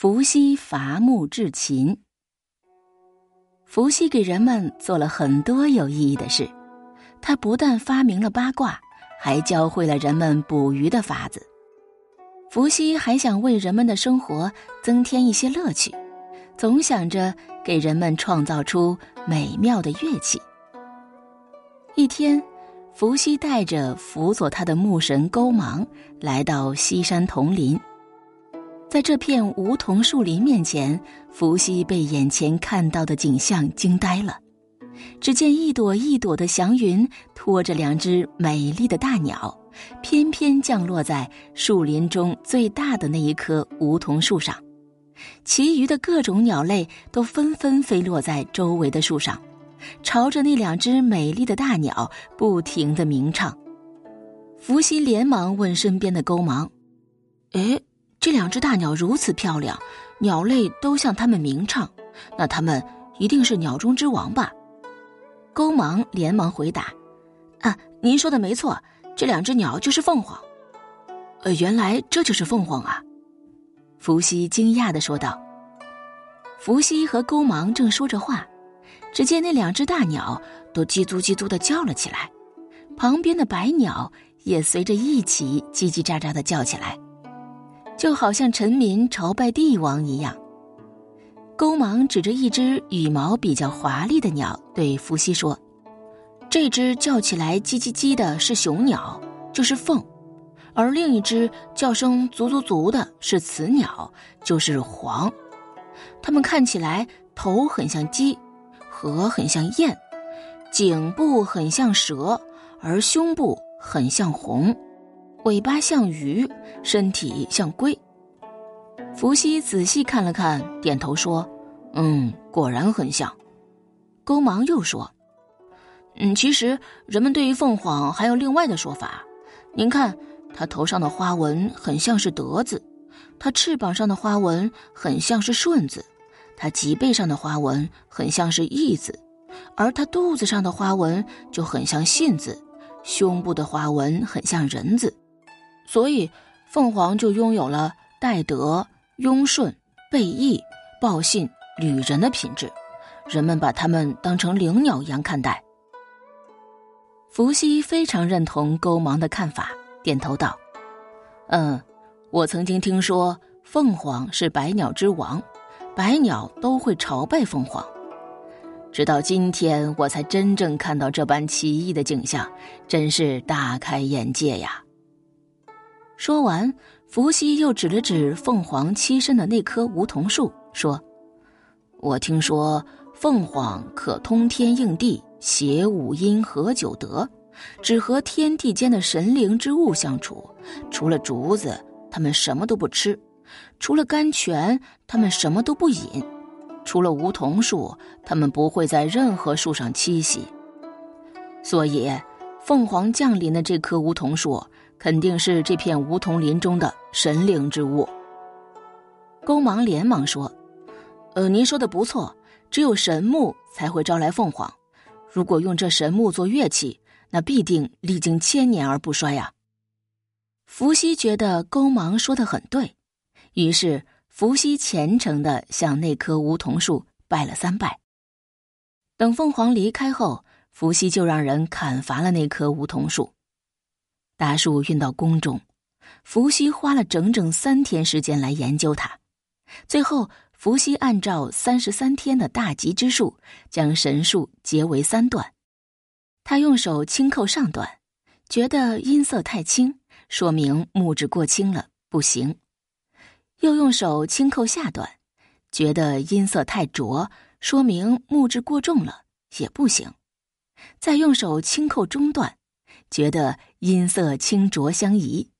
伏羲伐木制琴。伏羲给人们做了很多有意义的事，他不但发明了八卦，还教会了人们捕鱼的法子。伏羲还想为人们的生活增添一些乐趣，总想着给人们创造出美妙的乐器。一天，伏羲带着辅佐他的木神勾芒来到西山丛林。在这片梧桐树林面前，伏羲被眼前看到的景象惊呆了。只见一朵一朵的祥云拖着两只美丽的大鸟，翩翩降落在树林中最大的那一棵梧桐树上。其余的各种鸟类都纷纷飞落在周围的树上，朝着那两只美丽的大鸟不停的鸣唱。伏羲连忙问身边的勾芒：“哎？”这两只大鸟如此漂亮，鸟类都向它们鸣唱，那它们一定是鸟中之王吧？勾芒连忙回答：“啊，您说的没错，这两只鸟就是凤凰。”呃，原来这就是凤凰啊！伏羲惊讶的说道。伏羲和勾芒正说着话，只见那两只大鸟都叽叽叽足的叫了起来，旁边的白鸟也随着一起叽叽喳喳的叫起来。就好像臣民朝拜帝王一样。勾芒指着一只羽毛比较华丽的鸟，对伏羲说：“这只叫起来叽叽叽的是雄鸟，就是凤；而另一只叫声足足足的是雌鸟，就是凰。它们看起来头很像鸡，颌很像雁，颈部很像蛇，而胸部很像红。”尾巴像鱼，身体像龟。伏羲仔细看了看，点头说：“嗯，果然很像。”勾芒又说：“嗯，其实人们对于凤凰还有另外的说法。您看，它头上的花纹很像是德字，它翅膀上的花纹很像是顺字，它脊背上的花纹很像是义字，而它肚子上的花纹就很像信字，胸部的花纹很像人字。”所以，凤凰就拥有了戴德、雍顺、备义、报信、旅人的品质，人们把它们当成灵鸟一样看待。伏羲非常认同勾芒的看法，点头道：“嗯，我曾经听说凤凰是百鸟之王，百鸟都会朝拜凤凰。直到今天，我才真正看到这般奇异的景象，真是大开眼界呀。”说完，伏羲又指了指凤凰栖身的那棵梧桐树，说：“我听说凤凰可通天应地，谐五音合九德，只和天地间的神灵之物相处。除了竹子，它们什么都不吃；除了甘泉，它们什么都不饮；除了梧桐树，它们不会在任何树上栖息。所以，凤凰降临的这棵梧桐树。”肯定是这片梧桐林中的神灵之物。勾芒连忙说：“呃，您说的不错，只有神木才会招来凤凰。如果用这神木做乐器，那必定历经千年而不衰呀。”伏羲觉得勾芒说的很对，于是伏羲虔诚的向那棵梧桐树拜了三拜。等凤凰离开后，伏羲就让人砍伐了那棵梧桐树。大树运到宫中，伏羲花了整整三天时间来研究它。最后，伏羲按照三十三天的大吉之数，将神树截为三段。他用手轻扣上段，觉得音色太轻，说明木质过轻了，不行；又用手轻扣下段，觉得音色太浊，说明木质过重了，也不行；再用手轻扣中段。觉得音色清浊相宜，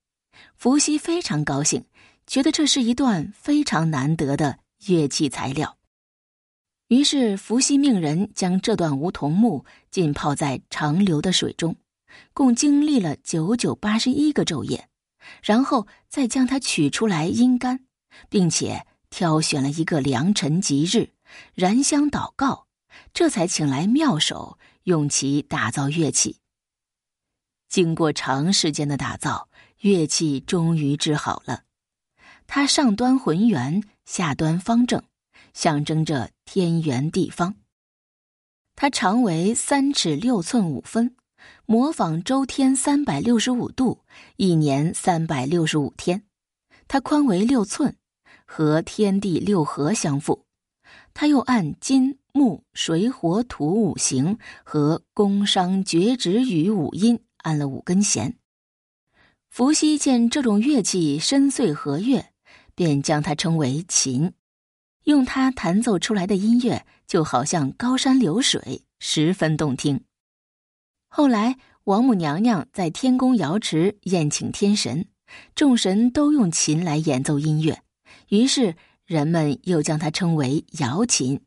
伏羲非常高兴，觉得这是一段非常难得的乐器材料。于是，伏羲命人将这段梧桐木浸泡在长流的水中，共经历了九九八十一个昼夜，然后再将它取出来阴干，并且挑选了一个良辰吉日，燃香祷告，这才请来妙手用其打造乐器。经过长时间的打造，乐器终于制好了。它上端浑圆，下端方正，象征着天圆地方。它长为三尺六寸五分，模仿周天三百六十五度，一年三百六十五天。它宽为六寸，和天地六合相符。它又按金木水火土五行和宫商角徵羽五音按了五根弦。伏羲见这种乐器深邃和悦，便将它称为琴。用它弹奏出来的音乐，就好像高山流水，十分动听。后来，王母娘娘在天宫瑶池宴请天神，众神都用琴来演奏音乐，于是人们又将它称为瑶琴。